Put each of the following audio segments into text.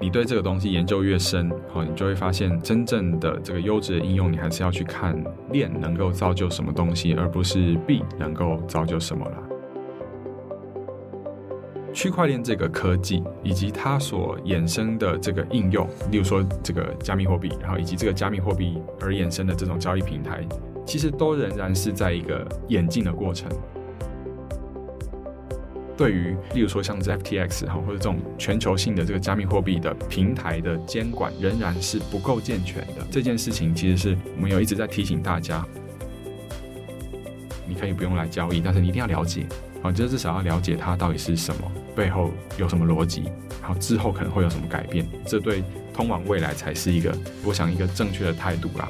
你对这个东西研究越深，好，你就会发现真正的这个优质的应用，你还是要去看链能够造就什么东西，而不是币能够造就什么了。区块链这个科技以及它所衍生的这个应用，例如说这个加密货币，然后以及这个加密货币而衍生的这种交易平台，其实都仍然是在一个演进的过程。对于，例如说像是 FTX 哈，或者这种全球性的这个加密货币的平台的监管仍然是不够健全的。这件事情其实是我们有一直在提醒大家，你可以不用来交易，但是你一定要了解，啊，就是至少要了解它到底是什么，背后有什么逻辑，然后之后可能会有什么改变，这对通往未来才是一个，我想一个正确的态度啦。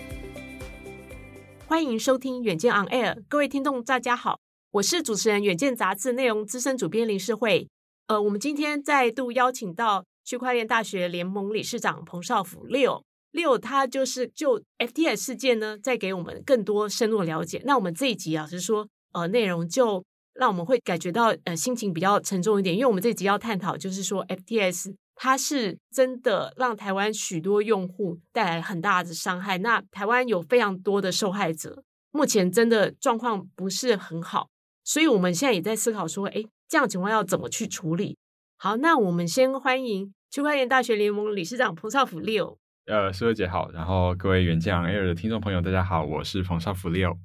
欢迎收听远见 On Air，各位听众大家好。我是主持人，《远见》杂志内容资深主编林世慧。呃，我们今天再度邀请到区块链大学联盟理事长彭绍甫 Leo，Leo 他就是就 FTX 事件呢，再给我们更多深入了解。那我们这一集啊，是说呃，内容就让我们会感觉到呃心情比较沉重一点，因为我们这一集要探讨就是说 FTX 它是真的让台湾许多用户带来很大的伤害。那台湾有非常多的受害者，目前真的状况不是很好。所以我们现在也在思考说，哎，这样情况要怎么去处理？好，那我们先欢迎区块链大学联盟理事长彭少甫 Leo。呃，诗慧姐好，然后各位远见 On Air 的听众朋友，大家好，我是彭少甫 Leo。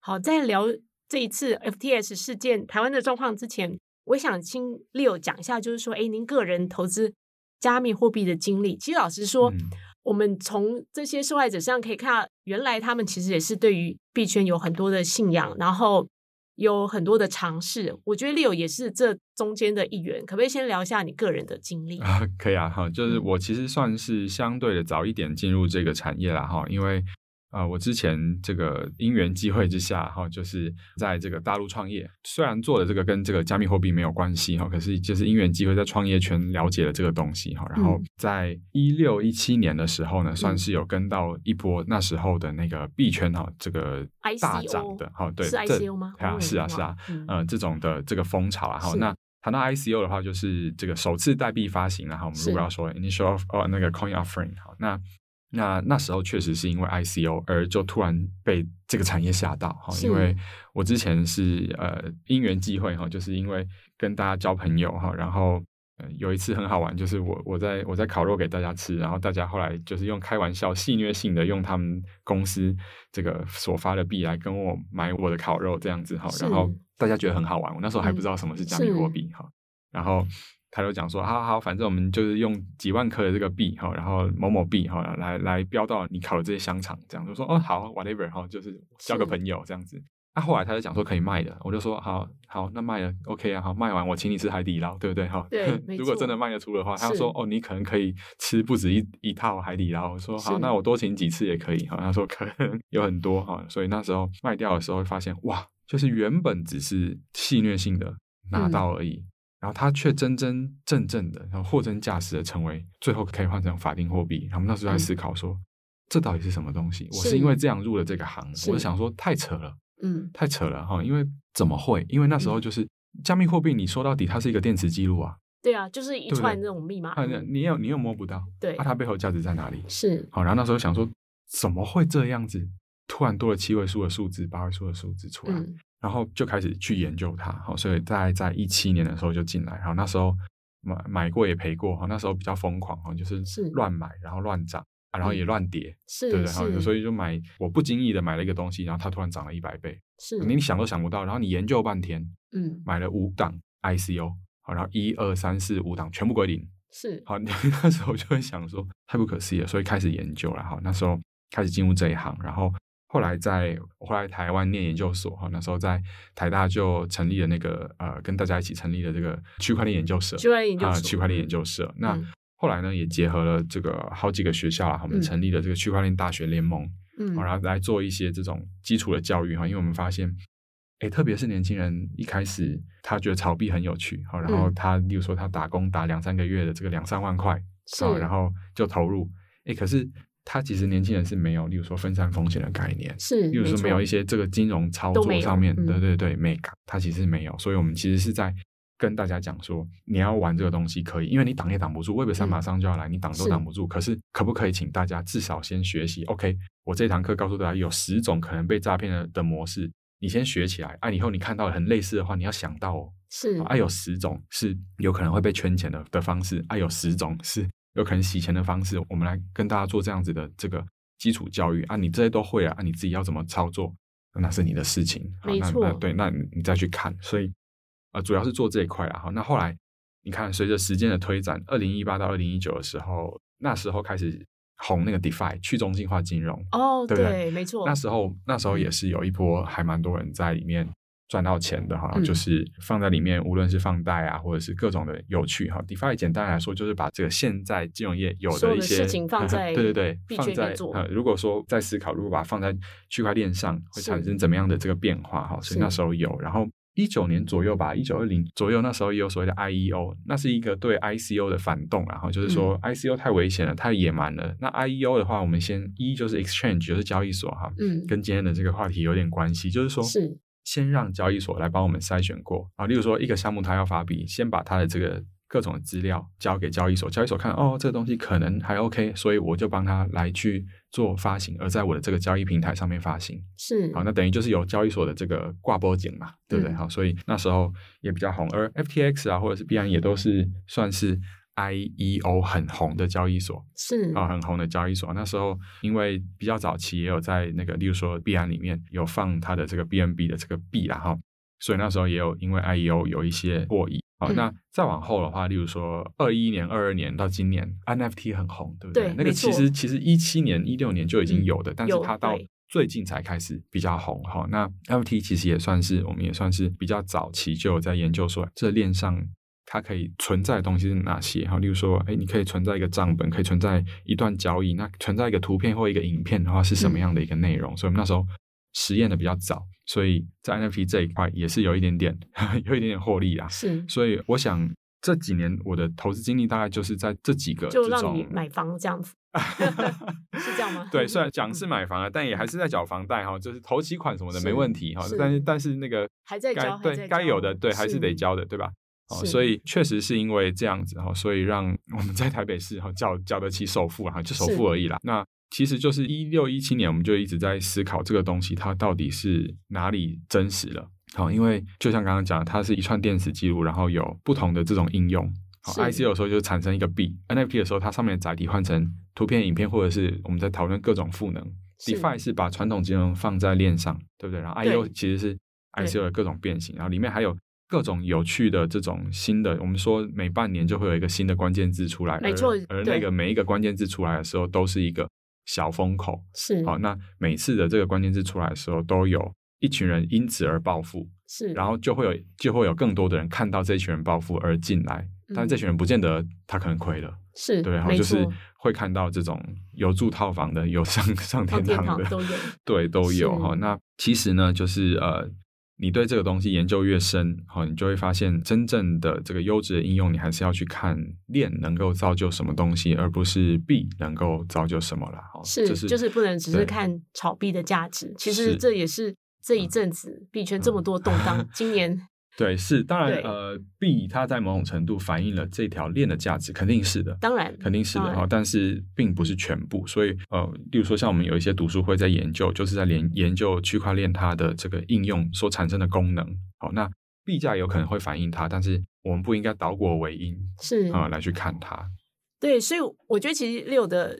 好，在聊这一次 FTS 事件台湾的状况之前，我想请 Leo 讲一下，就是说，哎，您个人投资加密货币的经历。其实老实说，嗯、我们从这些受害者身上可以看到，原来他们其实也是对于币圈有很多的信仰，然后。有很多的尝试，我觉得 Leo 也是这中间的一员，可不可以先聊一下你个人的经历啊？可以啊，哈，就是我其实算是相对的早一点进入这个产业啦，哈，因为。啊、呃，我之前这个因缘机会之下，哈，就是在这个大陆创业。虽然做的这个跟这个加密货币没有关系，哈，可是就是因缘机会在创业圈了解了这个东西，哈。然后在一六一七年的时候呢，算是有跟到一波那时候的那个币圈哈，这个大涨的，哈，对，是 ICO 吗？啊，是啊，是啊，嗯、呃，这种的这个风潮啊，哈。那谈到 ICO 的话，就是这个首次代币发行，然后我们如果要说 initial 哦那个 coin offering，好，那。那那时候确实是因为 ICO 而就突然被这个产业吓到哈，因为我之前是呃因缘际会哈，就是因为跟大家交朋友哈，然后呃有一次很好玩，就是我我在我在烤肉给大家吃，然后大家后来就是用开玩笑戏谑性的用他们公司这个所发的币来跟我买我的烤肉这样子哈，然后大家觉得很好玩，我那时候还不知道什么是加密货币哈，然后。他就讲说，好好，反正我们就是用几万颗的这个币哈，然后某某币哈，来来标到你烤的这些香肠，这样就说哦好，whatever 哈，就是交个朋友这样子。那后来他就讲说可以卖的，我就说好好，那卖了 OK 啊，好卖完我请你吃海底捞，对不对哈？对，如果真的卖得出的话，他说哦，你可能可以吃不止一一套海底捞。我说好，那我多请几次也可以哈。他说可能有很多哈，所以那时候卖掉的时候会发现哇，就是原本只是戏虐性的拿到而已。然后他却真真正正的，然后货真价实的成为最后可以换成法定货币。然后我们那时候在思考说，嗯、这到底是什么东西？我是因为这样入了这个行，我就想说太扯了，嗯，太扯了哈！因为怎么会？因为那时候就是、嗯、加密货币，你说到底它是一个电子记录啊，对啊，就是一串那种密码，对对你又你又摸不到，对，那、啊、它背后价值在哪里？是好，然后那时候想说，怎么会这样子？突然多了七位数的数字，八位数的数字出来。嗯然后就开始去研究它，好，所以在在一七年的时候就进来，然后那时候买买过也赔过，哈，那时候比较疯狂，哈，就是乱买，然后乱涨，然后也乱跌，对对，然后所以就买，我不经意的买了一个东西，然后它突然涨了一百倍，是，你想都想不到，然后你研究半天，嗯，买了五档 ICO，好，然后一二三四五档全部归零，是，好，那时候就会想说太不可思议了，所以开始研究了，哈，那时候开始进入这一行，然后。后来在后来台湾念研究所哈，那时候在台大就成立了那个呃，跟大家一起成立了这个区块链研究社，区块链研究区块链研究社。那后来呢，也结合了这个好几个学校啊，我们成立了这个区块链大学联盟，嗯，然后来做一些这种基础的教育哈。因为我们发现，诶，特别是年轻人一开始他觉得炒币很有趣，好，然后他例如说他打工打两三个月的这个两三万块，是，然后就投入，诶，可是。他其实年轻人是没有，例如说分散风险的概念，是，例如说没有一些这个金融操作上面，对对对，美感他其实没有，所以我们其实是在跟大家讲说，你要玩这个东西可以，因为你挡也挡不住，Web 三马上就要来，嗯、你挡都挡不住。是可是可不可以请大家至少先学习？OK，我这堂课告诉大家有十种可能被诈骗的的模式，你先学起来啊，以后你看到很类似的话，你要想到哦，是啊，有十种是有可能会被圈钱的的方式，啊，有十种是有可能洗钱的方式，我们来跟大家做这样子的这个基础教育啊，你这些都会啊，啊，你自己要怎么操作，那是你的事情，没错，那那对，那你再去看，所以。啊，主要是做这一块啊。好，那后来你看，随着时间的推展，二零一八到二零一九的时候，那时候开始红那个 DeFi 去中心化金融哦，对，对没错。那时候那时候也是有一波还蛮多人在里面赚到钱的哈，嗯、就是放在里面，无论是放贷啊，或者是各种的有趣哈。DeFi 简单来说就是把这个现在金融业有的一些的事情放 在对对对，放在呃，如果说在思考，如果把它放在区块链上会产生怎么样的这个变化哈，是所以那时候有，然后。一九年左右吧，一九二零左右，那时候也有所谓的 IEO，那是一个对 ICO 的反动，然后就是说 ICO 太危险了，太野蛮了。那 IEO 的话，我们先一就是 exchange，就是交易所哈，嗯，跟今天的这个话题有点关系，就是说，是先让交易所来帮我们筛选过啊，例如说一个项目它要发币，先把它的这个。各种的资料交给交易所，交易所看哦，这个东西可能还 OK，所以我就帮他来去做发行，而在我的这个交易平台上面发行是好，那等于就是有交易所的这个挂波景嘛，对不对？嗯、好，所以那时候也比较红，而 FTX 啊或者是币安也都是算是 IEO 很红的交易所，是啊，很红的交易所。那时候因为比较早期也有在那个，例如说币安里面有放它的这个 BNB 的这个币然后，所以那时候也有因为 IEO 有一些获益。好，那再往后的话，例如说二一年、二二年到今年，NFT 很红，对不对？对，那个其实其实一七年、一六年就已经有的，嗯、但是它到最近才开始比较红。哈，那 NFT 其实也算是我们也算是比较早期就有在研究说，这链上它可以存在的东西是哪些？哈，例如说，哎，你可以存在一个账本，可以存在一段交易，那存在一个图片或一个影片的话，是什么样的一个内容？嗯、所以我们那时候实验的比较早。所以在 NFT 这一块也是有一点点，有一点点获利啊。是，所以我想这几年我的投资经历大概就是在这几个就让你买房这样子，是这样吗？对，虽然讲是买房啊，但也还是在缴房贷哈，就是头期款什么的没问题哈。但是但是那个还在交，对该有的对还是得交的，对吧？哦，所以确实是因为这样子哈，所以让我们在台北市哈缴缴得起首付啊，就首付而已啦。那其实就是一六一七年，我们就一直在思考这个东西它到底是哪里真实了。好，因为就像刚刚讲的，它是一串电子记录，然后有不同的这种应用。好是，IC 有时候就产生一个 B，NFT 的时候它上面的载体换成图片、影片，或者是我们在讨论各种赋能。DeFi 是把传统金融放在链上，对不对？然后 IO 其实是 ICO 的各种变形，然后里面还有各种有趣的这种新的。我们说每半年就会有一个新的关键字出来，没错。而那个每一个关键字出来的时候，都是一个。小风口是好，那每次的这个关键字出来的时候，都有一群人因此而暴富，是，然后就会有就会有更多的人看到这群人暴富而进来，嗯、但是这群人不见得他可能亏了，是对，然后就是会看到这种有住套房的，有上上天堂的，堂都有 对，都有哈是。那其实呢，就是呃。你对这个东西研究越深，好，你就会发现真正的这个优质的应用，你还是要去看链能够造就什么东西，而不是币能够造就什么了。是，就是、就是不能只是看炒币的价值。其实这也是这一阵子币圈这么多动荡，嗯、今年。对，是当然，呃，，B 它在某种程度反映了这条链的价值，肯定是的，当然，肯定是的哈，但是并不是全部，所以呃，例如说像我们有一些读书会在研究，就是在研研究区块链它的这个应用所产生的功能，好，那 B 价有可能会反映它，但是我们不应该倒果为因，是啊、呃，来去看它。对，所以我觉得其实 Leo 的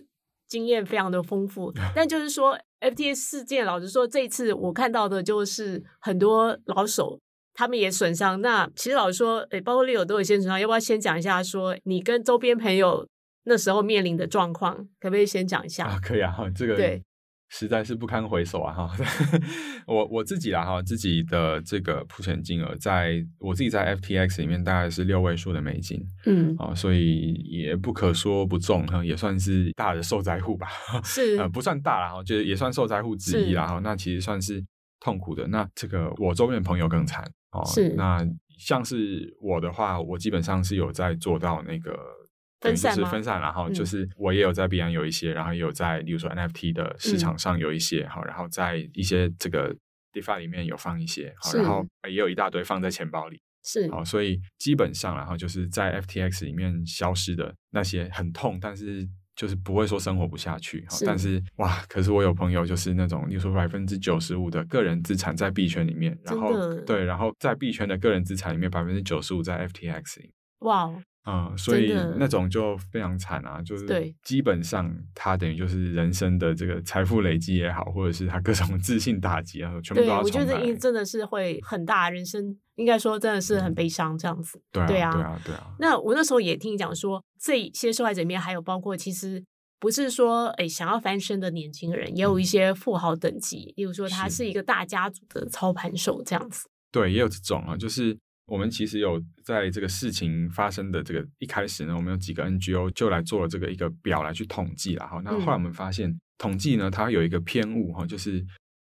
经验非常的丰富，但就是说 FTS 事件，老实说，这一次我看到的就是很多老手。他们也损伤。那其实老实说，诶，包括 Leo 都有些损伤。要不要先讲一下，说你跟周边朋友那时候面临的状况，可不可以先讲一下？啊，可以啊，这个对，实在是不堪回首啊！哈，我我自己啦，哈，自己的这个铺钱金额，在我自己在 FTX 里面大概是六位数的美金，嗯，啊，所以也不可说不重哈，也算是大的受灾户吧，是，呃，不算大啦，哈，就是也算受灾户之一啦，哈，那其实算是痛苦的。那这个我周边的朋友更惨。哦，是那像是我的话，我基本上是有在做到那个分散，就是分散，然后就是我也有在币安有一些，嗯、然后也有在，例如说 NFT 的市场上有一些，好、嗯，然后在一些这个 DeFi 里面有放一些，好，然后也有一大堆放在钱包里，是好，所以基本上然后就是在 FTX 里面消失的那些很痛，但是。就是不会说生活不下去，是但是哇，可是我有朋友就是那种，你说百分之九十五的个人资产在币圈里面，然后对，然后在币圈的个人资产里面百分之九十五在 FTX 里，哇。嗯，所以那种就非常惨啊，就是基本上他等于就是人生的这个财富累积也好，或者是他各种 自信打击啊，全部都要重来。对，我觉得真的是会很大，人生应该说真的是很悲伤这样子。对啊，对啊，对啊，对啊。那我那时候也听你讲说，这些受害者里面还有包括，其实不是说哎想要翻身的年轻人，也有一些富豪等级，例如说他是一个大家族的操盘手这样子。对，也有这种啊，就是。我们其实有在这个事情发生的这个一开始呢，我们有几个 NGO 就来做了这个一个表来去统计了哈。那后来我们发现，嗯、统计呢它有一个偏误哈，就是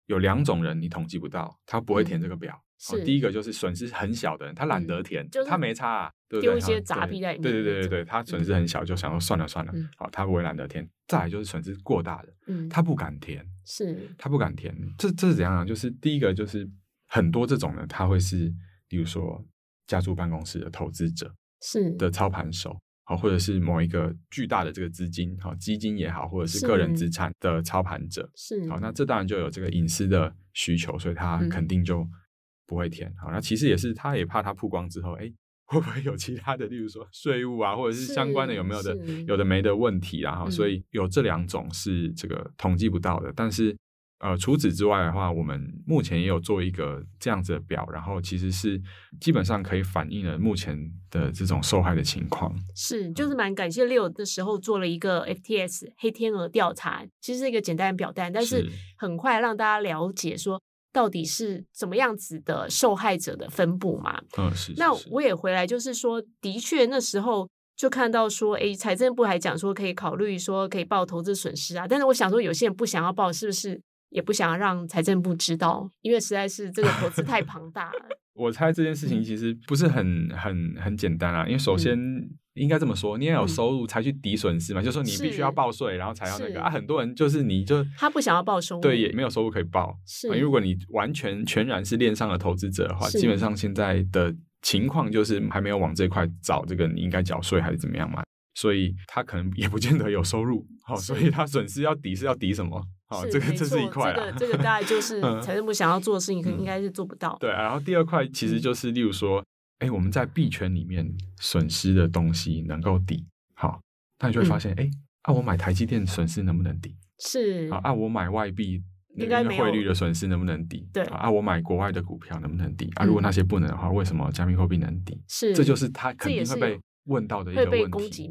有两种人你统计不到，他不会填这个表。嗯、第一个就是损失很小的人，他懒得填，嗯、他没差、啊，对不对？丢一些杂币在里面。对对对对对，他损失很小，就想说算了算了，好、嗯，他不会懒得填。再来就是损失过大的，嗯，他不敢填，是，他不敢填。这这是怎样呢？就是第一个就是很多这种呢，他会是。比如说，家族办公室的投资者是的操盘手，好，或者是某一个巨大的这个资金，好，基金也好，或者是个人资产的操盘者，是好，那这当然就有这个隐私的需求，所以他肯定就不会填。好，那其实也是，他也怕他曝光之后，哎，会不会有其他的，例如说税务啊，或者是相关的有没有的，有的没的问题啊？哈，所以有这两种是这个统计不到的，但是。呃，除此之外的话，我们目前也有做一个这样子的表，然后其实是基本上可以反映了目前的这种受害的情况。是，就是蛮感谢 Leo 的时候做了一个 FTS 黑天鹅调查，其实是一个简单的表单，但是很快让大家了解说到底是怎么样子的受害者的分布嘛。嗯，是，是，是。那我也回来，就是说，的确那时候就看到说，哎，财政部还讲说可以考虑说可以报投资损失啊，但是我想说，有些人不想要报，是不是？也不想让财政部知道，因为实在是这个投资太庞大了。我猜这件事情其实不是很很很简单啊，因为首先应该这么说，你也有收入才去抵损失嘛，就是说你必须要报税，然后才要那个啊。很多人就是你就他不想要报收入，对，也没有收入可以报。是，因为如果你完全全然是链上的投资者的话，基本上现在的情况就是还没有往这块找这个你应该缴税还是怎么样嘛，所以他可能也不见得有收入，好，所以他损失要抵是要抵什么？好，这个这是一块这个这个大概就是财政部想要做的事情，可应该是做不到。对，然后第二块其实就是，例如说，哎，我们在币圈里面损失的东西能够抵，好，那你就会发现，哎，啊，我买台积电损失能不能抵？是啊，啊，我买外币那个汇率的损失能不能抵？对啊，我买国外的股票能不能抵？啊，如果那些不能的话，为什么加密货币能抵？是，这就是它肯定会被问到的一个问题。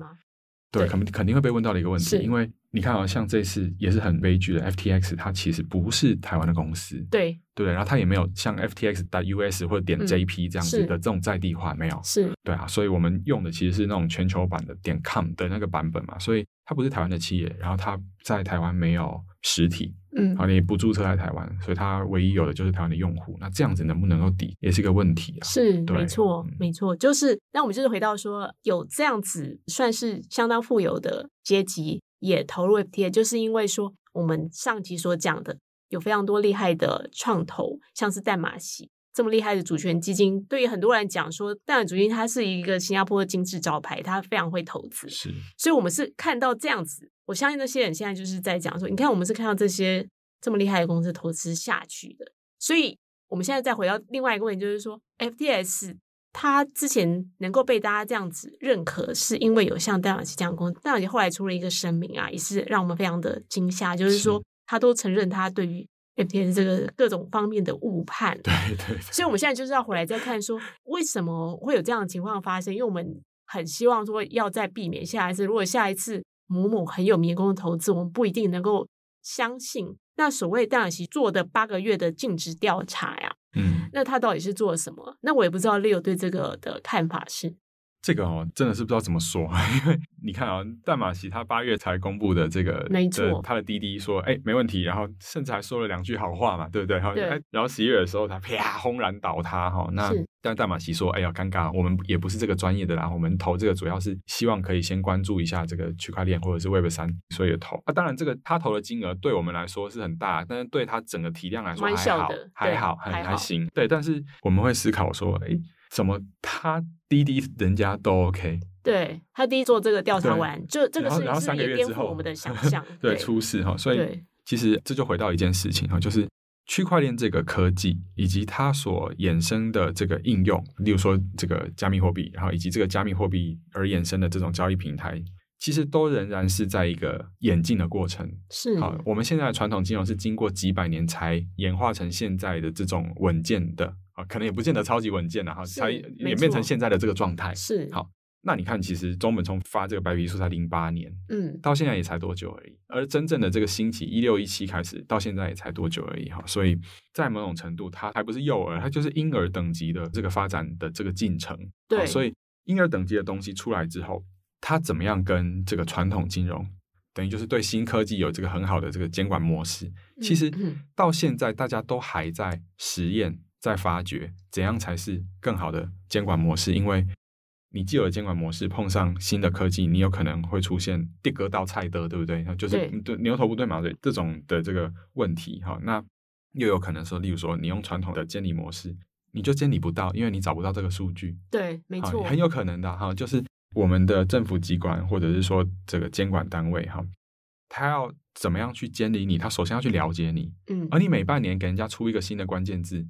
对，肯肯定会被问到的一个问题，因为你看啊，像这次也是很悲剧的，FTX 它其实不是台湾的公司，对对，然后它也没有像 FTX 的 US 或者点 JP 这样子的这种在地化，没有，是对啊，所以我们用的其实是那种全球版的点 com 的那个版本嘛，所以它不是台湾的企业，然后它在台湾没有实体。嗯，好，你不注册在台湾，所以它唯一有的就是台湾的用户。那这样子能不能够抵，也是一个问题啊。是，对没错，嗯、没错，就是那我们就是回到说，有这样子算是相当富有的阶级也投入 FTA，就是因为说我们上集所讲的，有非常多厉害的创投，像是淡马锡这么厉害的主权基金，对于很多人讲说，淡马锡主金它是一个新加坡的金字招牌，它非常会投资。是，所以我们是看到这样子。我相信那些人现在就是在讲说，你看我们是看到这些这么厉害的公司投资下去的，所以我们现在再回到另外一个问题，就是说，FTX 它之前能够被大家这样子认可，是因为有像淡马锡这样的公司。淡马锡后来出了一个声明啊，也是让我们非常的惊吓，就是说他都承认他对于 FTS 这个各种方面的误判。对对对。所以我们现在就是要回来再看说，为什么会有这样的情况发生？因为我们很希望说要再避免下一次，如果下一次。某某很有名的投资，我们不一定能够相信。那所谓淡马锡做的八个月的尽职调查呀，嗯，那他到底是做了什么？那我也不知道 Leo 对这个的看法是。这个哦，真的是不知道怎么说，因为你看啊，淡马锡他八月才公布的这个，没错，他的滴滴说，哎，没问题，然后甚至还说了两句好话嘛，对不对？对，然后十一月的时候，他啪轰然倒塌哈，那但淡马锡说，哎呀，尴尬，我们也不是这个专业的啦，我们投这个主要是希望可以先关注一下这个区块链或者是 Web 三，所以投。啊，当然这个他投的金额对我们来说是很大，但是对他整个体量来说还好，还好，还还行。对，但是我们会思考说，哎。怎么他滴滴人家都 OK？对，他第一做这个调查完，就这个是然后三个月之后我们的想象，对，出事哈。所以其实这就回到一件事情哈，就是区块链这个科技以及它所衍生的这个应用，例如说这个加密货币，然后以及这个加密货币而衍生的这种交易平台。其实都仍然是在一个演进的过程。是好，我们现在的传统金融是经过几百年才演化成现在的这种稳健的啊，可能也不见得超级稳健了哈，才演变成现在的这个状态。是好，那你看，其实中本聪发这个白皮书才零八年，嗯，到现在也才多久而已。而真正的这个兴起，一六一七开始到现在也才多久而已哈，所以在某种程度，它还不是幼儿，它就是婴儿等级的这个发展的这个进程。对，所以婴儿等级的东西出来之后。它怎么样跟这个传统金融，等于就是对新科技有这个很好的这个监管模式？其实到现在大家都还在实验，在发掘怎样才是更好的监管模式。因为你既有的监管模式碰上新的科技，你有可能会出现地割到菜的，对不对？就是对牛头不对马嘴这种的这个问题。哈，那又有可能说，例如说你用传统的监理模式，你就监理不到，因为你找不到这个数据。对，没错，很有可能的哈，就是。我们的政府机关或者是说这个监管单位哈，他要怎么样去监理你？他首先要去了解你，嗯，而你每半年给人家出一个新的关键字，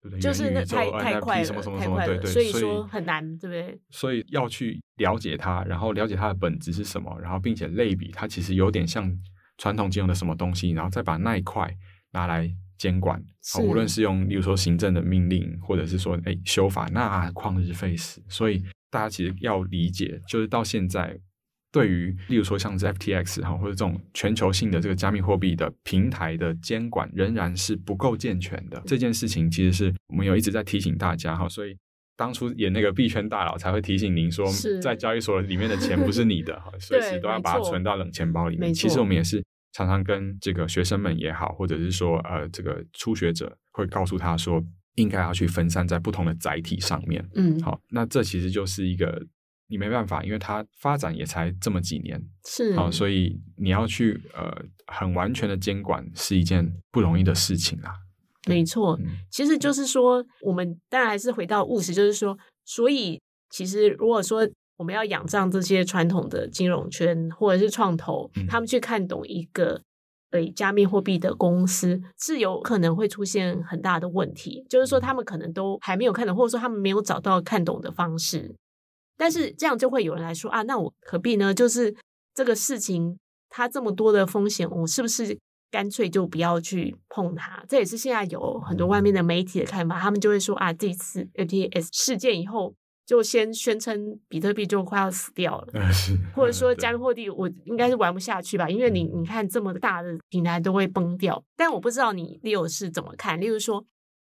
对不对？就是那太太快了，什么什么什么，对对，所以说很难，对不对？所以要去了解它，然后了解它的本质是什么，然后并且类比它其实有点像传统金融的什么东西，然后再把那一块拿来监管。好，无论是用，例如说行政的命令，或者是说哎修法，那旷日费时，所以。大家其实要理解，就是到现在，对于例如说像是 FTX 哈，或者这种全球性的这个加密货币的平台的监管，仍然是不够健全的。这件事情其实是我们有一直在提醒大家哈，所以当初演那个币圈大佬才会提醒您说，在交易所里面的钱不是你的哈，随时都要把它存到冷钱包里面。其实我们也是常常跟这个学生们也好，或者是说呃这个初学者会告诉他说。应该要去分散在不同的载体上面，嗯，好，那这其实就是一个你没办法，因为它发展也才这么几年，是，好，所以你要去呃很完全的监管是一件不容易的事情啊。没错，嗯，其实就是说，我们当然还是回到务实，就是说，所以其实如果说我们要仰仗这些传统的金融圈或者是创投，嗯，他们去看懂一个。对加密货币的公司是有可能会出现很大的问题，就是说他们可能都还没有看懂，或者说他们没有找到看懂的方式。但是这样就会有人来说啊，那我何必呢？就是这个事情它这么多的风险，我是不是干脆就不要去碰它？这也是现在有很多外面的媒体的看法，他们就会说啊，这次 FTS 事件以后。就先宣称比特币就快要死掉了，或者说加密货币我应该是玩不下去吧，因为你你看这么大的平台都会崩掉。但我不知道你 Leo 是怎么看，例如说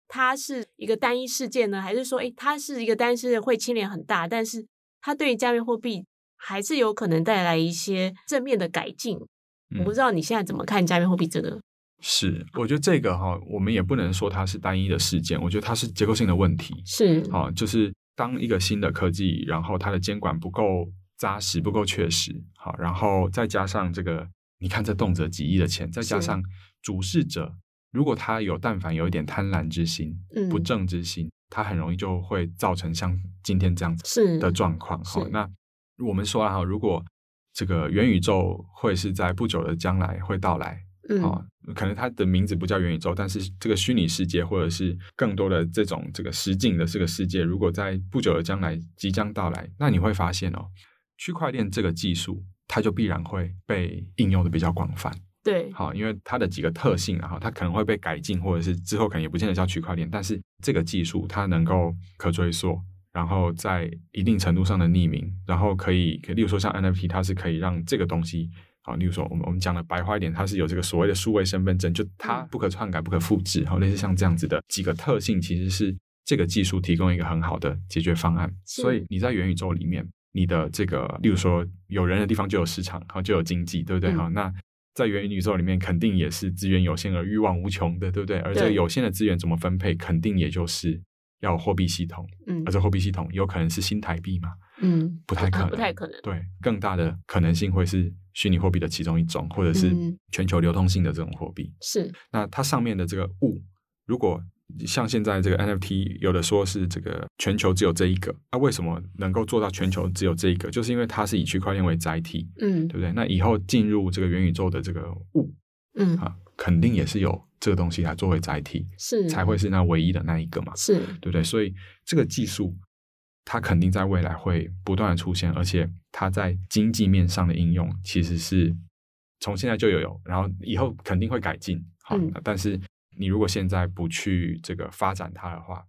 它是一个单一事件呢，还是说诶它是一个单事件会牵连很大，但是它对于加密货币还是有可能带来一些正面的改进。我不知道你现在怎么看加密货币这个？是，我觉得这个哈，我们也不能说它是单一的事件，我觉得它是结构性的问题。是啊，就是。当一个新的科技，然后它的监管不够扎实、不够确实，好，然后再加上这个，你看这动辄几亿的钱，再加上主事者，如果他有但凡有一点贪婪之心、嗯、不正之心，他很容易就会造成像今天这样子的状况。好，那我们说了哈，如果这个元宇宙会是在不久的将来会到来。嗯、哦，可能它的名字不叫元宇宙，但是这个虚拟世界或者是更多的这种这个实境的这个世界，如果在不久的将来即将到来，那你会发现哦，区块链这个技术它就必然会被应用的比较广泛。对，好、哦，因为它的几个特性啊，它可能会被改进，或者是之后可能也不见得叫区块链，但是这个技术它能够可追溯，然后在一定程度上的匿名，然后可以，可以例如说像 NFT，它是可以让这个东西。好，例如说，我们我们讲的白话一点，它是有这个所谓的数位身份证，就它不可篡改、不可复制，好，类似像这样子的几个特性，其实是这个技术提供一个很好的解决方案。所以你在元宇宙里面，你的这个，例如说有人的地方就有市场，然后，就有经济，对不对？好，嗯，那在元宇宙里面，肯定也是资源有限而欲望无穷的，对不对？而这个有限的资源怎么分配，肯定也就是要货币系统，嗯，而这货币系统有可能是新台币嘛？嗯，不太可能，不太可能。对，更大的可能性会是虚拟货币的其中一种，或者是全球流通性的这种货币。是。那它上面的这个物，如果像现在这个 NFT，有的说是这个全球只有这一个，那、啊、为什么能够做到全球只有这一个？就是因为它是以区块链为载体，嗯，对不对？那以后进入这个元宇宙的这个物，嗯啊，肯定也是有这个东西来作为载体，是才会是那唯一的那一个嘛，是对不对？所以这个技术它肯定在未来会不断的出现，而且它在经济面上的应用其实是从现在就有有，然后以后肯定会改进，好，嗯、但是。你如果现在不去这个发展它的话，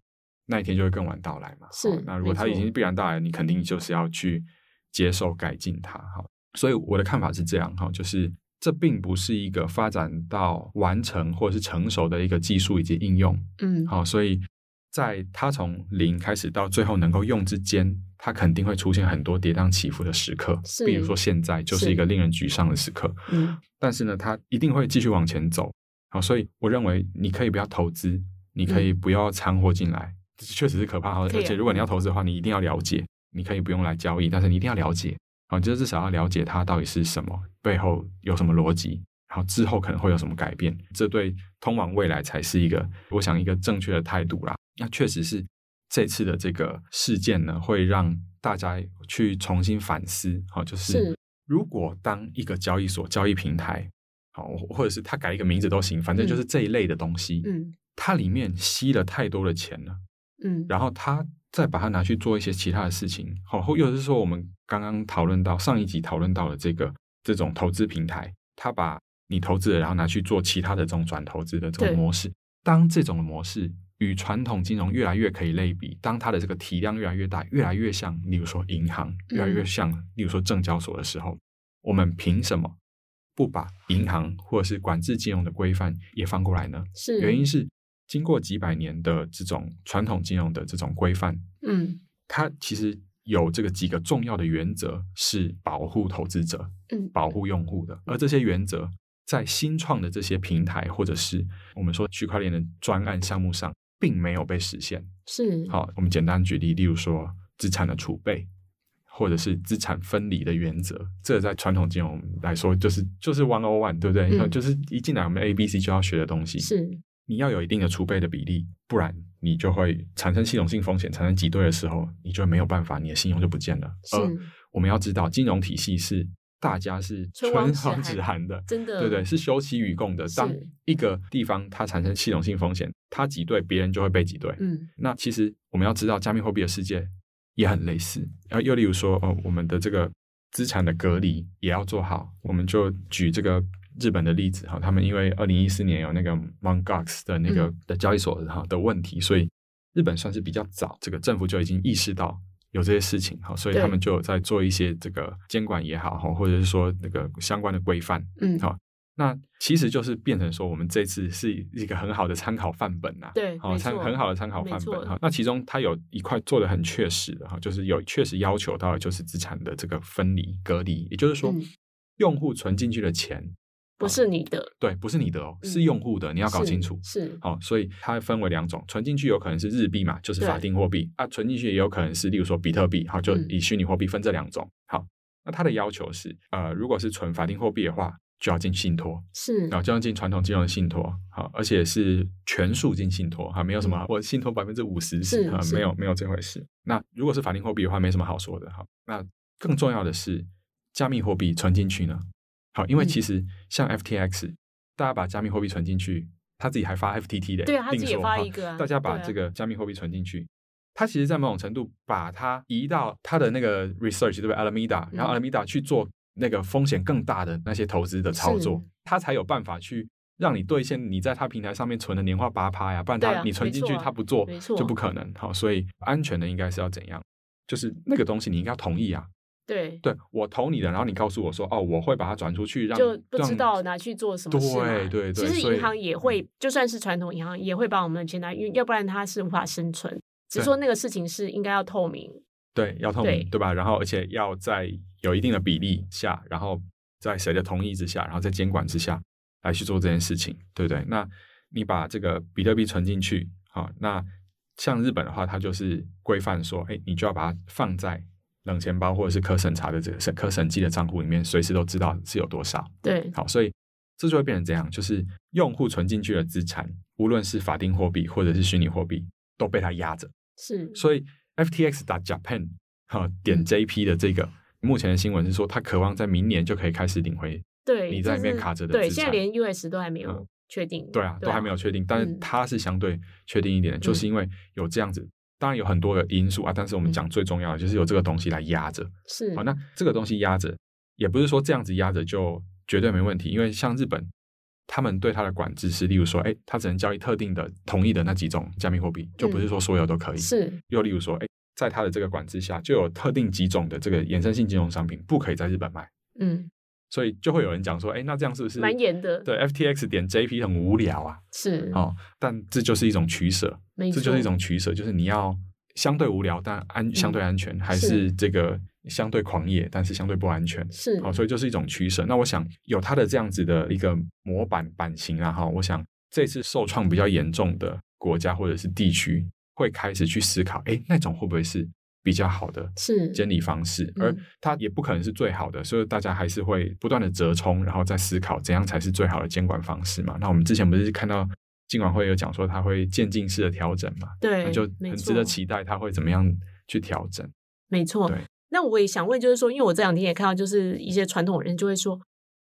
那一天就会更晚到来嘛。是，哦、那如果它已经必然到来，你肯定就是要去接受改进它。哈，所以我的看法是这样哈，就是这并不是一个发展到完成或者是成熟的一个技术以及应用。嗯，好，所以在它从零开始到最后能够用之间，它肯定会出现很多跌宕起伏的时刻。是，比如说现在就是一个令人沮丧的时刻。嗯，但是呢，它一定会继续往前走。好，所以我认为你可以不要投资，你可以不要掺和进来，嗯、确实是可怕。而且如果你要投资的话，你一定要了解，你可以不用来交易，但是你一定要了解。好，就是至少要了解它到底是什么，背后有什么逻辑，然后之后可能会有什么改变。这对通往未来才是一个，我想一个正确的态度啦。那确实是这次的这个事件呢，会让大家去重新反思。好，就是，是如果当一个交易所、交易平台。好，或者是他改一个名字都行，反正就是这一类的东西。嗯，它里面吸了太多的钱了。嗯，然后他再把它拿去做一些其他的事情。好，或又是说我们刚刚讨论到上一集讨论到的这个这种投资平台，他把你投资了，然后拿去做其他的这种转投资的这种模式。当这种模式与传统金融越来越可以类比，当它的这个体量越来越大，越来越像，例如说银行，越来越像，例如说证交所的时候，我们凭什么？不把银行或者是管制金融的规范也放过来呢？是原因是经过几百年的这种传统金融的这种规范，嗯，它其实有这个几个重要的原则是保护投资者，嗯，保护用户的。而这些原则在新创的这些平台或者是我们说区块链的专案项目上，并没有被实现。是好，我们简单举例，例如说资产的储备。或者是资产分离的原则，这个、在传统金融来说就是就是 one on one，对不对？嗯、就是一进来我们 A B C 就要学的东西。是，你要有一定的储备的比例，不然你就会产生系统性风险，产生挤兑的时候，你就没有办法，你的信用就不见了。是，而我们要知道，金融体系是大家是唇亡齿寒的，真的，对对，是休戚与共的。当一个地方它产生系统性风险，它挤兑，别人就会被挤兑。嗯，那其实我们要知道，加密货币的世界。也很类似，然后又例如说，哦，我们的这个资产的隔离也要做好。我们就举这个日本的例子哈，他们因为二零一四年有那个 Mongox 的那个的交易所哈的问题，所以日本算是比较早，这个政府就已经意识到有这些事情哈，所以他们就在做一些这个监管也好哈，或者是说那个相关的规范，嗯，好。那其实就是变成说，我们这次是一个很好的参考范本呐、啊，对，好参很好的参考范本哈。那其中它有一块做的很确实的哈，就是有确实要求到的就是资产的这个分离隔离，也就是说，嗯、用户存进去的钱不是你的，对，不是你的哦，是用户的，你要搞清楚。是，好，所以它分为两种，存进去有可能是日币嘛，就是法定货币啊，存进去也有可能是，例如说比特币，好，就以虚拟货币分这两种。好，那它的要求是，呃，如果是存法定货币的话。就要进信托，是，然后就要进传统金融的信托，好，而且是全数进信托，哈，没有什么，嗯、我信托百分之五十是啊，没有没有这回事。那如果是法定货币的话，没什么好说的，哈。那更重要的是，加密货币存进去呢，好，因为其实像 FTX，、嗯、大家把加密货币存进去，他自己还发 FTT 的，对啊，他自己也发一个、啊，大家把这个加密货币存进去，他其实，在某种程度把它移到他的那个 research 对不对？Alameda，然后 Alameda 去做。那个风险更大的那些投资的操作，他才有办法去让你兑现你在他平台上面存的年化八趴呀，不然他、啊、你存进去他不做就不可能。好，所以安全的应该是要怎样？就是那个东西你应该要同意啊。对，对我投你的，然后你告诉我说哦，我会把它转出去，让就不知道拿去做什么事。对对对，其实银行也会，就算是传统银行也会把我们的钱拿，因为要不然它是无法生存。只是说那个事情是应该要透明。对，要透明，对，对吧？然后而且要在有一定的比例下，然后在谁的同意之下，然后在监管之下来去做这件事情，对不对？那你把这个比特币存进去，好，那像日本的话，它就是规范说，哎，你就要把它放在冷钱包或者是可审查的这个审可审计的账户里面，随时都知道是有多少。对，好，所以这就会变成这样，就是用户存进去的资产，无论是法定货币或者是虚拟货币，都被它压着。是，所以 FTX 打 Japan 哈点 JP 的这个、嗯、目前的新闻是说，他渴望在明年就可以开始领回对你在里面卡着的。对，现在连 US 都还没有确定、嗯。对啊，都还没有确定，但是它是相对确定一点的，嗯、就是因为有这样子。当然有很多的因素啊，但是我们讲最重要的就是有这个东西来压着。是，好，那这个东西压着，也不是说这样子压着就绝对没问题，因为像日本，他们对它的管制是，例如说，哎，它只能交易特定的同意的那几种加密货币，就不是说所有都可以。是，又例如说，哎，在它的这个管制下，就有特定几种的这个衍生性金融商品不可以在日本卖。嗯。所以就会有人讲说，哎，那这样是不是蛮严的？对，FTX 点 JP 很无聊啊。是，哦，但这就是一种取舍，这就是一种取舍，就是你要相对无聊但安相对安全，嗯、还是这个相对狂野但是相对不安全？是，好、哦，所以就是一种取舍。那我想有它的这样子的一个模板版型啊，哈，我想这次受创比较严重的国家或者是地区会开始去思考，哎，那种会不会是？比较好的是监理方式，而它也不可能是最好的，嗯，所以大家还是会不断的折冲，然后再思考怎样才是最好的监管方式嘛。那我们之前不是看到金管会有讲说它会渐进式的调整嘛？对，那就很值得期待它会怎么样去调整。没错，对。那我也想问，就是说，因为我这两天也看到，就是一些传统人就会说，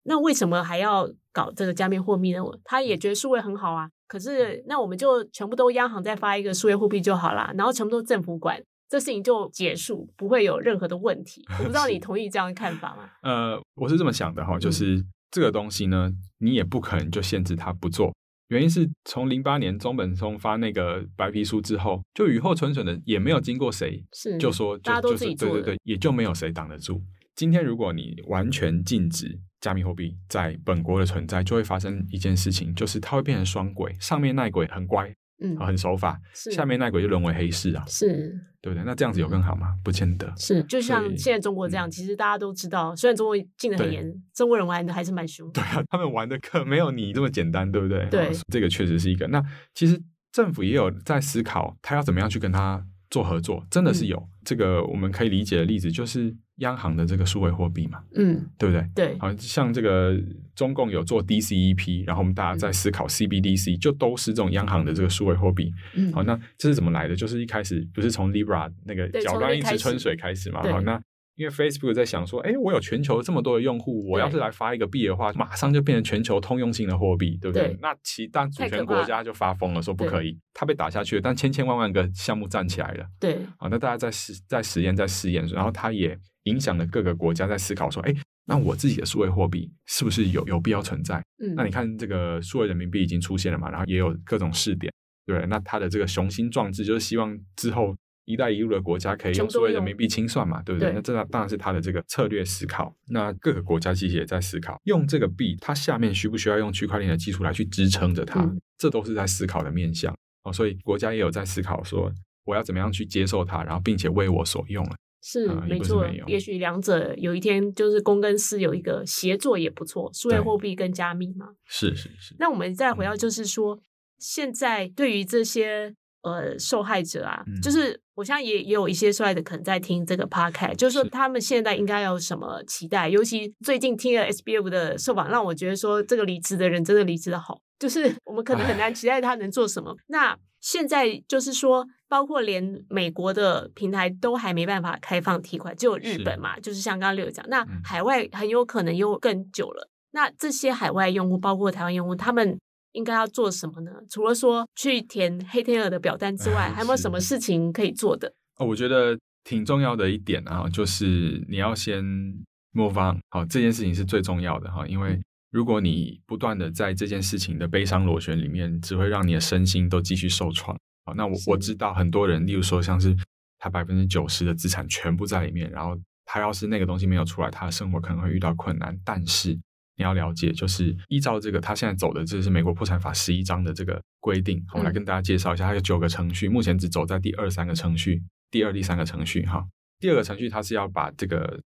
那为什么还要搞这个加密货币呢？他也觉得数位很好啊，可是那我们就全部都央行再发一个数位货币就好啦，然后全部都政府管。这事情就结束，不会有任何的问题。我不知道你同意这样的看法吗？呃，我是这么想的哈，就是这个东西呢，你也不可能就限制他不做。原因是从零八年中本聪发那个白皮书之后，就雨后春笋的也没有经过谁，是就说就大家都自己做，对对对，也就没有谁挡得住。今天如果你完全禁止加密货币在本国的存在，就会发生一件事情，就是它会变成双轨，上面那轨很乖。嗯，很守法，下面那鬼就沦为黑市啊，是，对不对？那这样子有更好吗？不见得。是，就像现在中国这样，其实大家都知道，虽然中国禁得很严，中国人玩的还是蛮凶。对啊，他们玩的可没有你这么简单，对不对？对，这个确实是一个。那其实政府也有在思考，他要怎么样去跟他做合作，真的是有。这个我们可以理解的例子就是。央行的这个数位货币嘛，嗯，对不对？对，好像这个中共有做 DCEP，然后我们大家在思考 CBDC，、嗯、就都是这种央行的这个数位货币。嗯，好，那这是怎么来的？就是一开始不是从 Libra 那个搅乱一池春水开始嘛？好，那因为 Facebook 在想说，哎，我有全球这么多的用户，我要是来发一个币的话，马上就变成全球通用性的货币，对不对？对，那其他主权国家就发疯了，说不可以，它被打下去了。但千千万万个项目站起来了，对，啊，那大家在实在实验在试验，然后它也。影响了各个国家在思考说，哎，那我自己的数位货币是不是有有必要存在？嗯，那你看这个数位人民币已经出现了嘛，然后也有各种试点，对，那它的这个雄心壮志就是希望之后“一带一路”的国家可以用所谓人民币清算嘛，对不对？对，那这当然是它的这个策略思考。那各个国家其实也在思考，用这个币，它下面需不需要用区块链的技术来去支撑着它？嗯，这都是在思考的面向哦。所以国家也有在思考说，我要怎么样去接受它，然后并且为我所用了。是没错，嗯，也许两者有一天就是公跟私有一个协作也不错，数位货币跟加密嘛。是是是。那我们再回到，就是说，嗯、现在对于这些呃受害者啊，嗯、就是我相信也也有一些受害者可能在听这个 podcast，就是说他们现在应该有什么期待？尤其最近听了 SBF 的受访，让我觉得说这个离职的人真的离职的好，就是 我们可能很难期待他能做什么。那现在就是说。包括连美国的平台都还没办法开放提款，只有日本嘛，是就是像刚刚六讲，那海外很有可能又更久了。嗯、那这些海外用户，包括台湾用户，他们应该要做什么呢？除了说去填黑天鹅的表单之外，还有没有什么事情可以做的？哦，我觉得挺重要的一点啊，就是你要先 move on，好，这件事情是最重要的哈，因为如果你不断的在这件事情的悲伤螺旋里面，只会让你的身心都继续受创。好，那我我知道很多人，例如说像是他百分之九十的资产全部在里面，然后他要是那个东西没有出来，他的生活可能会遇到困难。但是你要了解，就是依照这个他现在走的，这是美国破产法十一章的这个规定。我来跟大家介绍一下，它有九个程序，目前只走在第二三个程序，第二、第三个程序。哈，第二个程序它是要把这个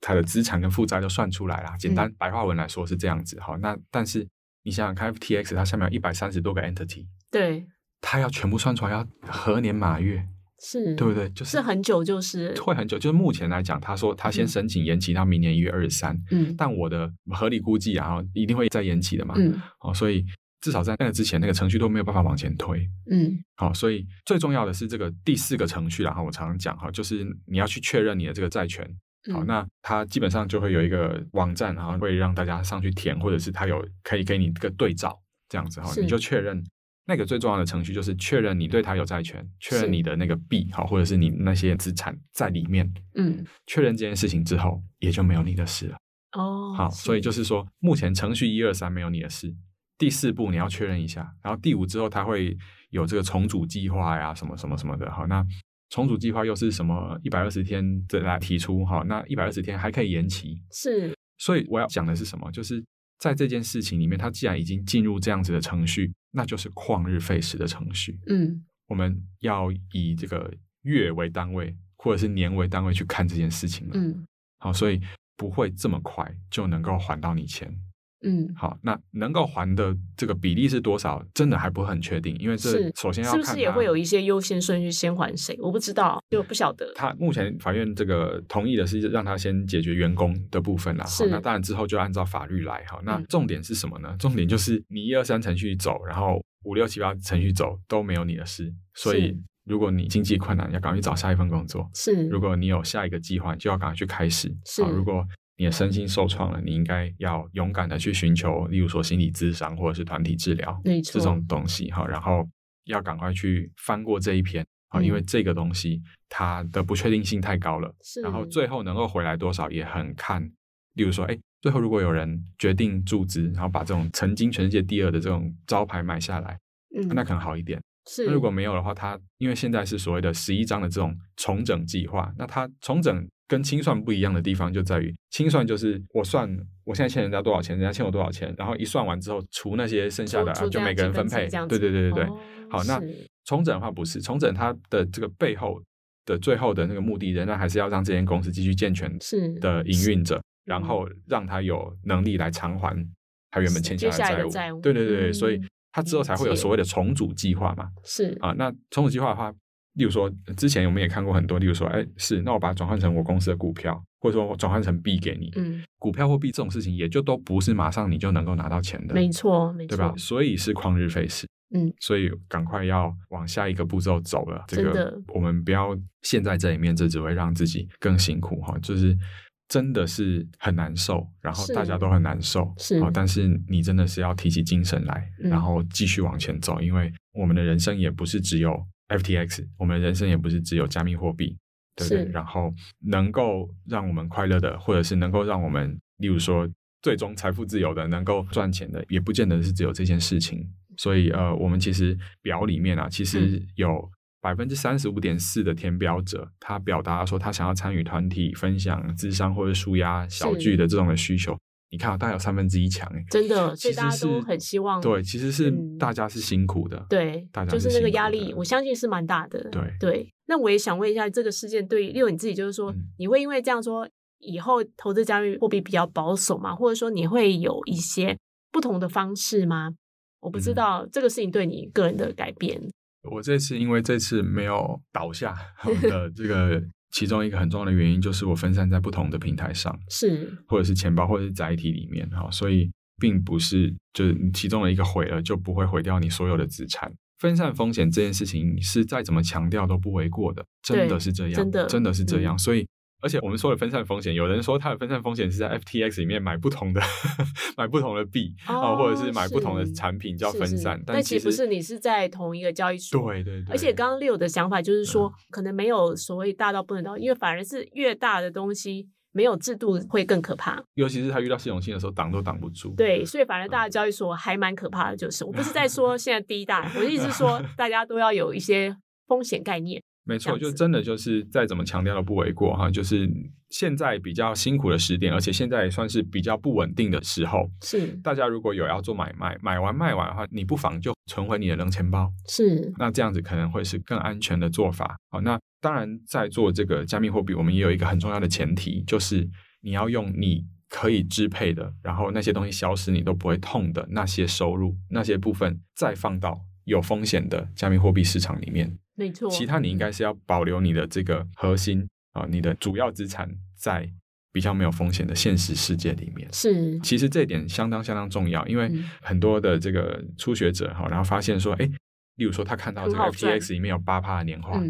它的资产跟负债都算出来啦。简单白话文来说是这样子。哈，那但是你想想看，FTX 它下面有一百三十多个 entity，对。它要全部算出来，要何年马月？是对不对？就是很久，就是会很久。就是目前来讲，他说他先申请延期到明年一月二十三，嗯，但我的合理估计啊，一定会再延期的嘛，嗯，哦，所以至少在那个之前，那个程序都没有办法往前推，嗯，好，所以最重要的是这个第四个程序啦，哈，我常常讲哈，就是你要去确认你的这个债权。好，那它基本上就会有一个网站，然后会让大家上去填，或者是它有可以给你一个对照，这样子哈，你就确认那个最重要的程序就是确认你对他有债权，确认你的那个币好，或者是你那些资产在里面，嗯，确认这件事情之后，也就没有你的事了。哦，好，所以就是说，目前程序一二三没有你的事，第四步你要确认一下，然后第五之后它会有这个重组计划呀，什么什么什么的，好，那。重组计划又是什么？一百二十天再来提出哈，那一百二十天还可以延期。是，所以我要讲的是什么？就是在这件事情里面，它既然已经进入这样子的程序，那就是旷日费时的程序。嗯，我们要以这个月为单位，或者是年为单位去看这件事情了。嗯，好，所以不会这么快就能够还到你钱。嗯，好，那能够还的这个比例是多少？真的还不是很确定，因为这首先要看是不是也会有一些优先顺序，先还谁？我不知道，就不晓得。他目前法院这个同意的是让他先解决员工的部分啦。好，那当然之后就按照法律来。哈，那重点是什么呢？嗯、重点就是你一二三程序走，然后五六七八程序走都没有你的事。所以如果你经济困难，要赶快去找下一份工作。是，如果你有下一个计划，就要赶快去开始。是，如果。你的身心受创了，你应该要勇敢的去寻求，例如说心理咨商或者是团体治疗，这种东西哈，然后要赶快去翻过这一篇啊，嗯，因为这个东西它的不确定性太高了，是，然后最后能够回来多少也很看，例如说，哎，最后如果有人决定注资，然后把这种曾经全世界第二的这种招牌买下来，嗯，那可能好一点。是，那如果没有的话，它因为现在是所谓的十一章的这种重整计划，那它重整。跟清算不一样的地方就在于，清算就是我算我现在欠人家多少钱，人家欠我多少钱，然后一算完之后除那些剩下的，就每个人分配。对对对对对。哦、好，那重整的话不是重整，它的这个背后的最后的那个目的，仍然还是要让这间公司继续健全的营运着，然后让他有能力来偿还他原本欠下的债务。债务对对对，嗯、所以他之后才会有所谓的重组计划嘛。是啊，那重组计划的话。例如说，之前我们也看过很多，例如说，哎，是，那我把它转换成我公司的股票，或者说我转换成币给你，嗯，股票或币这种事情，也就都不是马上你就能够拿到钱的，没错，没错，对吧？所以是旷日费时，嗯，所以赶快要往下一个步骤走了。这个我们不要陷在这里面，这只会让自己更辛苦哈。就是真的是很难受，然后大家都很难受，是，但是你真的是要提起精神来，嗯，然后继续往前走，因为我们的人生也不是只有。FTX，我们人生也不是只有加密货币，对不对？然后能够让我们快乐的，或者是能够让我们，例如说最终财富自由的，能够赚钱的，也不见得是只有这件事情。所以，呃，我们其实表里面啊，其实有百分之三十五点四的填表者，他表达说他想要参与团体分享、智商或者舒压小聚的这种的需求。你看，大概有三分之一强哎，真的，所以大家都很希望。对，其实是大家是辛苦的，嗯、对，大家就是那个压力，我相信是蛮大的。对对，那我也想问一下，这个事件对六你自己，就是说、嗯，你会因为这样说，以后投资加密货币比较保守吗？或者说你会有一些不同的方式吗？我不知道这个事情对你个人的改变。嗯、我这次因为这次没有倒下的这个。其中一个很重要的原因就是我分散在不同的平台上，是或者是钱包或者是载体里面哈，所以并不是就是其中的一个毁了就不会毁掉你所有的资产。分散风险这件事情是再怎么强调都不为过的，真的是这样，真的真的是这样，嗯、所以。而且我们说的分散风险，有人说它的分散风险是在 FTX 里面买不同的 买不同的币啊、哦，或者是买不同的产品叫分散，是是但其实不是，你是在同一个交易所。对对对。而且刚刚 Leo 的想法就是说，嗯、可能没有所谓大到不能倒，因为反而是越大的东西没有制度会更可怕。尤其是他遇到系统性的时候，挡都挡不住。对，所以反而大的交易所还蛮可怕的，就是、嗯、我不是在 说现在第一大，我的意思是说大家都要有一些风险概念。没错，就真的就是再怎么强调都不为过哈。就是现在比较辛苦的时点，而且现在也算是比较不稳定的时候。是大家如果有要做买卖，买完卖完的话，你不妨就存回你的冷钱包。是，那这样子可能会是更安全的做法。好，那当然在做这个加密货币，我们也有一个很重要的前提，就是你要用你可以支配的，然后那些东西消失你都不会痛的那些收入，那些部分再放到有风险的加密货币市场里面。没错，其他你应该是要保留你的这个核心啊，你的主要资产在比较没有风险的现实世界里面。是，其实这一点相当相当重要，因为很多的这个初学者哈，然后发现说，哎，例如说他看到这个 FTX 里面有八趴的年化。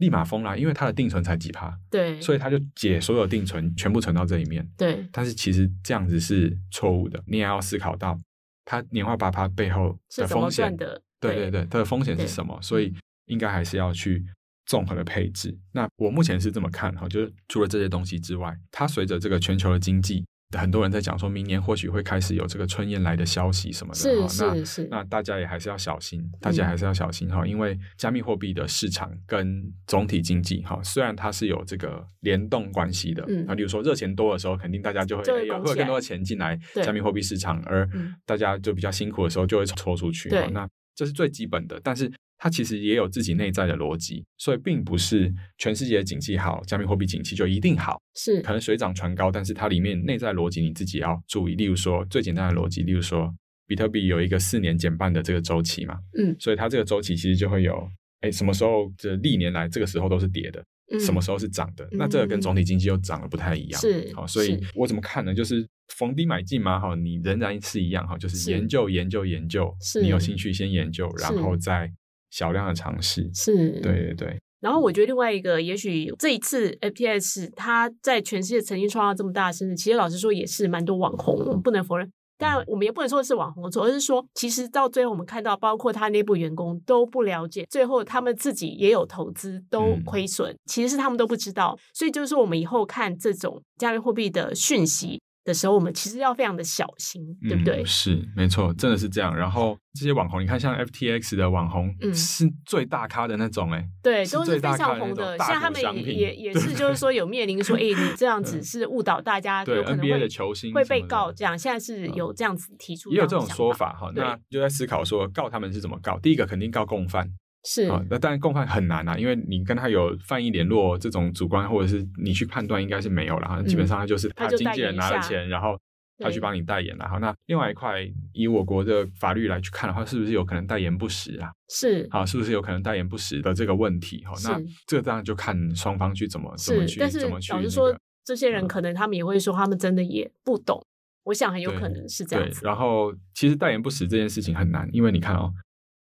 立马疯了，因为他的定存才几趴，对，所以他就解所有定存全部存到这里面，对。但是其实这样子是错误的，你也要思考到他年化八趴背后的风险的，对对对，它的风险是什么？所以应该还是要去综合的配置。那我目前是这么看哈，就是除了这些东西之外，它随着这个全球的经济。很多人在讲说，明年或许会开始有这个春燕来的消息什么的，是是是。那大家也还是要小心，大家还是要小心哈，因为加密货币的市场跟总体经济哈，虽然它是有这个联动关系的，啊，比如说热钱多的时候，肯定大家就会有会有更多的钱进来加密货币市场，而大家就比较辛苦的时候就会抽出去，那这是最基本的，但是。它其实也有自己内在的逻辑，所以并不是全世界的景气好，加密货币景气就一定好。是可能水涨船高，但是它里面内在逻辑你自己要注意。例如说最简单的逻辑，例如说比特币有一个四年减半的这个周期嘛，嗯，所以它这个周期其实就会有，哎，什么时候这历年来这个时候都是跌的，嗯、什么时候是涨的？那这个跟总体经济又涨得不太一样。是好，所以我怎么看呢？就是逢低买进嘛，哈，你仍然是一样哈，就是研究研究研究，你有兴趣先研究，然后再。小量的尝试是，对对对。然后我觉得另外一个，也许这一次 FTS 它在全世界曾经创造这么大的声势，其实老实说也是蛮多网红，我们不能否认。但我们也不能说是网红的错，而是说其实到最后我们看到，包括他内部员工都不了解，最后他们自己也有投资都亏损，其实是他们都不知道。所以就是说，我们以后看这种加密货币的讯息的时候，我们其实要非常的小心，对不对？嗯、是，没错，真的是这样。然后这些网红，你看，像 FTX 的网红，嗯，是最大咖的那种，哎，对，都是非常红的。像他们也也也是，就是说有面临说，哎，你这样子是误导大家，有可能会 NBA 的球星会被告。这样现在是有这样子提出，也有这种说法哈。那就在思考说，告他们是怎么告？第一个肯定告共犯。是啊，那当然共犯很难啊，因为你跟他有犯意联络这种主观，或者是你去判断，应该是没有了。嗯、基本上他就是他经纪人拿了钱，然后他去帮你代言了。好，那另外一块，以我国的法律来去看的话，是不是有可能代言不实啊？是啊，是不是有可能代言不实的这个问题？哈，那这个当然就看双方去怎么怎么去怎么去。但是老实说，这些人可能他们也会说，他们真的也不懂。我想很有可能是这样子。然后，其实代言不实这件事情很难，因为你看哦，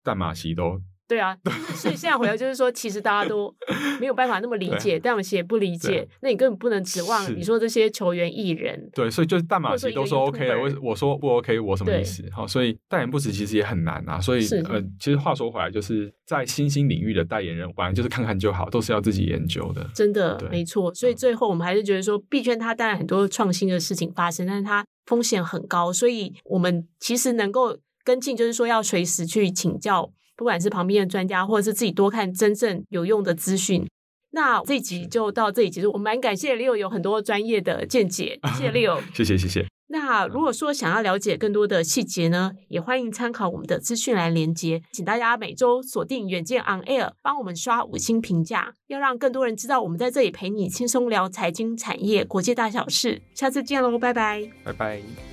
淡马锡都。对啊，所以现在回来就是说，其实大家都没有办法那么理解，但我们也不理解，那你根本不能指望你说这些球员艺人。对，所以就是淡马锡都说 OK 了，我我说不 OK，我什么意思？好，所以代言不止其实也很难啊。所以呃，其实话说回来，就是在新兴领域的代言人，反正就是看看就好，都是要自己研究的。真的没错。所以最后我们还是觉得说，币圈它当然很多创新的事情发生，但是它风险很高，所以我们其实能够跟进，就是说要随时去请教。不管是旁边的专家，或者是自己多看真正有用的资讯，那这集就到这里结束。我蛮感谢 Leo 有很多专业的见解，谢谢 Leo，谢谢谢谢。那如果说想要了解更多的细节呢，也欢迎参考我们的资讯栏连接，请大家每周锁定远见 On Air，帮我们刷五星评价，要让更多人知道我们在这里陪你轻松聊财经、产业、国际大小事。下次见喽，拜拜，拜拜。